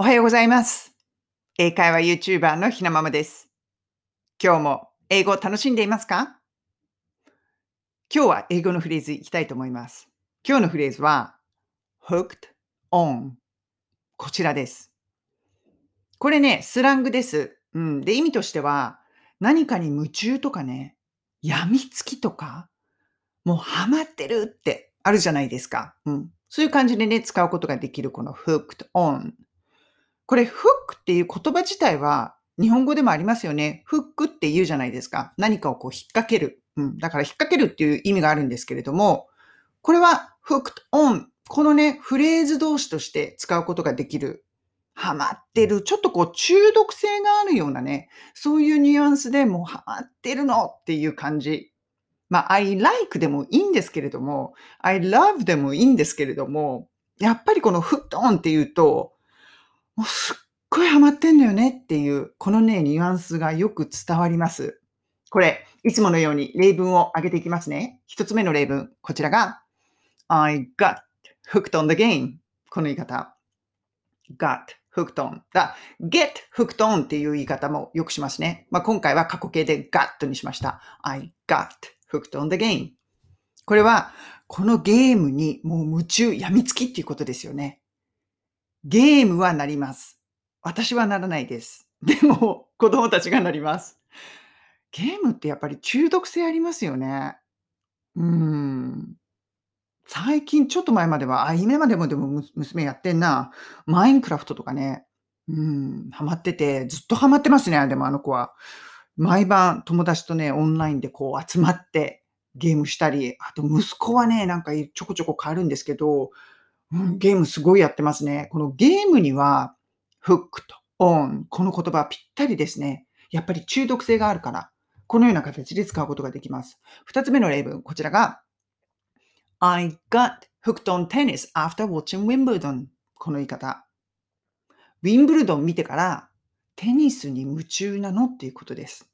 おはようございます。英会話 YouTuber のひなままです。今日も英語を楽しんでいますか？今日は英語のフレーズいきたいと思います。今日のフレーズは hooked on こちらです。これね、スラングです。うん。で、意味としては何かに夢中とかね、病みつきとか、もうハマってるってあるじゃないですか。うん。そういう感じでね、使うことができるこの hooked on。これ、フックっていう言葉自体は日本語でもありますよね。フックって言うじゃないですか。何かをこう引っ掛ける。うん。だから引っ掛けるっていう意味があるんですけれども、これは hooked on。このね、フレーズ動詞として使うことができる。ハマってる。ちょっとこう中毒性があるようなね、そういうニュアンスでもうハマってるのっていう感じ。まあ、I like でもいいんですけれども、I love でもいいんですけれども、やっぱりこの hooked on っていうと、もうすっごいハマってんのよねっていう、このね、ニュアンスがよく伝わります。これ、いつものように例文を挙げていきますね。一つ目の例文、こちらが、I got hooked on the game。この言い方。got hooked on。だ get hooked on っていう言い方もよくしますね。まあ、今回は過去形で got にしました。I got hooked on the game。これは、このゲームにもう夢中、病みつきっていうことですよね。ゲームはなります。私はならないです。でも、子供たちがなります。ゲームってやっぱり中毒性ありますよね。うーん。最近、ちょっと前までは、あ、今までもでも娘やってんな。マインクラフトとかね。うん、ハマってて、ずっとハマってますね、でもあの子は。毎晩友達とね、オンラインでこう集まってゲームしたり、あと息子はね、なんかちょこちょこ変わるんですけど、うん、ゲームすごいやってますね。このゲームには、フックとオン、この言葉ぴったりですね。やっぱり中毒性があるから、このような形で使うことができます。二つ目の例文、こちらが、I got hooked on tennis after watching Wimbledon. この言い方。ウィンブルドン見てから、テニスに夢中なのっていうことです。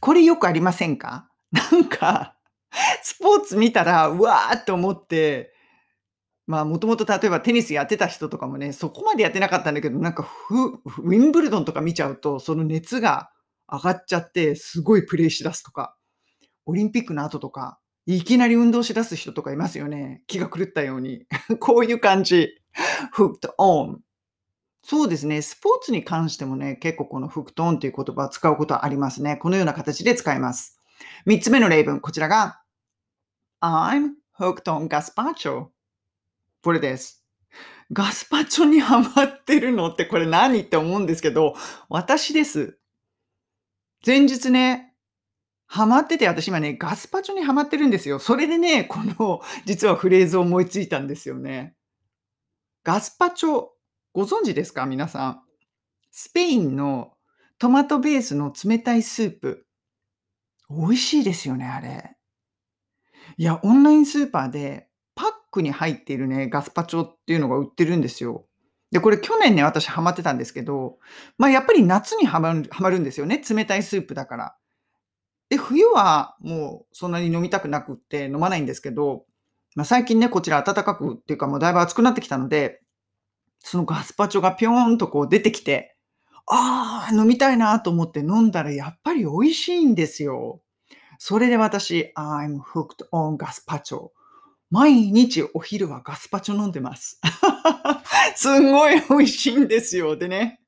これよくありませんか？なんか、スポーツ見たら、うわーって思って、まあ、もともと例えばテニスやってた人とかもね、そこまでやってなかったんだけど、なんかフ、ウィンブルドンとか見ちゃうと、その熱が上がっちゃって、すごいプレイしだすとか、オリンピックの後とか、いきなり運動しだす人とかいますよね。気が狂ったように。こういう感じ。hooked on。そうですね。スポーツに関してもね、結構この hooked on という言葉を使うことはありますね。このような形で使います。三つ目の例文、こちらが、I'm hooked on gazpacho。これです。ガスパチョにハマってるのってこれ何って思うんですけど、私です。前日ね、ハマってて、私今ね、ガスパチョにハマってるんですよ。それでね、この、実はフレーズを思いついたんですよね。ガスパチョ、ご存知ですか？皆さん。スペインのトマトベースの冷たいスープ。美味しいですよね、あれ。いや、オンラインスーパーでクに入っているね、ガスパチョっていうのが売ってるんですよ。で、これ去年ね、私ハマってたんですけど、まあやっぱり夏にハマるハマるんですよね。冷たいスープだから。で、冬はもうそんなに飲みたくなくって飲まないんですけど、まあ、最近ね、こちら暖かくっていうかもうだいぶ暑くなってきたので、そのガスパチョがぴょーんとこう出てきて、ああ、飲みたいなと思って飲んだらやっぱり美味しいんですよ。それで私、I'm hooked on ガスパチョ。毎日お昼はガスパチョ飲んでます。すんごい美味しいんですよ。でね、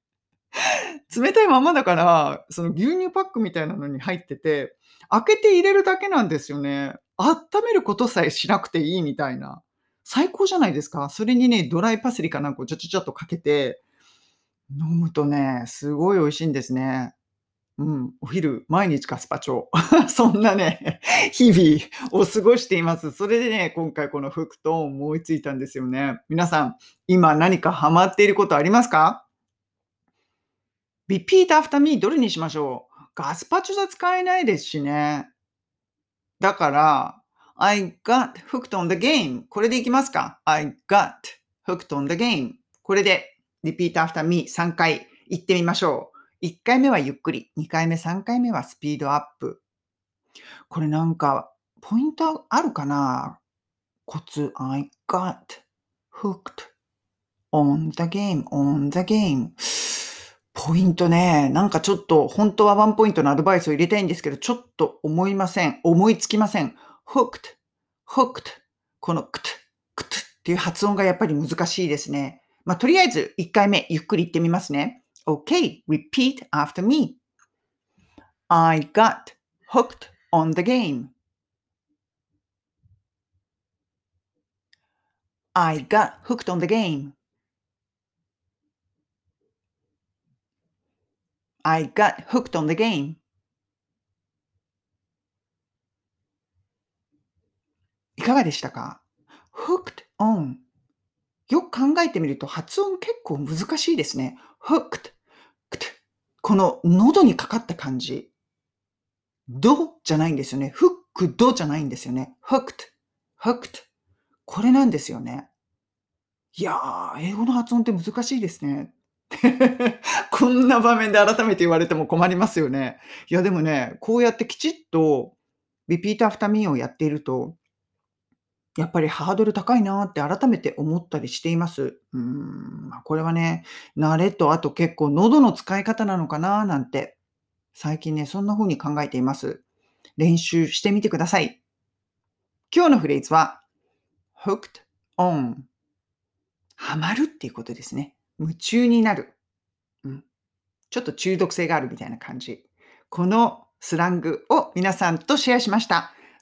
冷たいままだから、その牛乳パックみたいなのに入ってて、開けて入れるだけなんですよね。温めることさえしなくていいみたいな。最高じゃないですか。それにね、ドライパセリかなんかをちょちょちょっとかけて、飲むとね、すごい美味しいんですね。うん、お昼、毎日ガスパチョ。そんなね、日々を過ごしています。それでね、今回このフクトン思いついたんですよね。皆さん、今何かハマっていることありますか ?repeat after me どれにしましょう？ガスパチョじゃ使えないですしね。だから、I got hooked on the game. これでいきますか ?I got hooked on the game. これで repeat after me 3回言ってみましょう。1回目はゆっくり、2回目、3回目はスピードアップ。これなんか、ポイントあるかな？コツ。I got hooked on the game, on the game. ポイントね。なんかちょっと、本当はワンポイントのアドバイスを入れたいんですけど、ちょっと思いません。思いつきません。hooked, hooked. このクト、クトっていう発音がやっぱり難しいですね。まあ、とりあえず1回目ゆっくり言ってみますね。Okay, repeat after me. I got hooked on the game. I got hooked on the game. I got hooked on the game. いかがでしたか ?hooked on よく 考えてみると発音結構難しいですね。hooked この喉にかかった感じ。どじゃないんですよね。フックドじゃないんですよね。hooked, hooked これなんですよね。いやー、英語の発音って難しいですね。こんな場面で改めて言われても困りますよね。いや、でもね、こうやってきちっと repeat after me をやっていると、やっぱりハードル高いなって改めて思ったりしています。うーん、ま、これはね、慣れとあと結構喉の使い方なのかななんて、最近ね、そんな風に考えています。練習してみてください。今日のフレーズは、hooked on ハマるっていうことですね。夢中になる。うん。ちょっと中毒性があるみたいな感じ。このスラングを皆さんとシェアしました。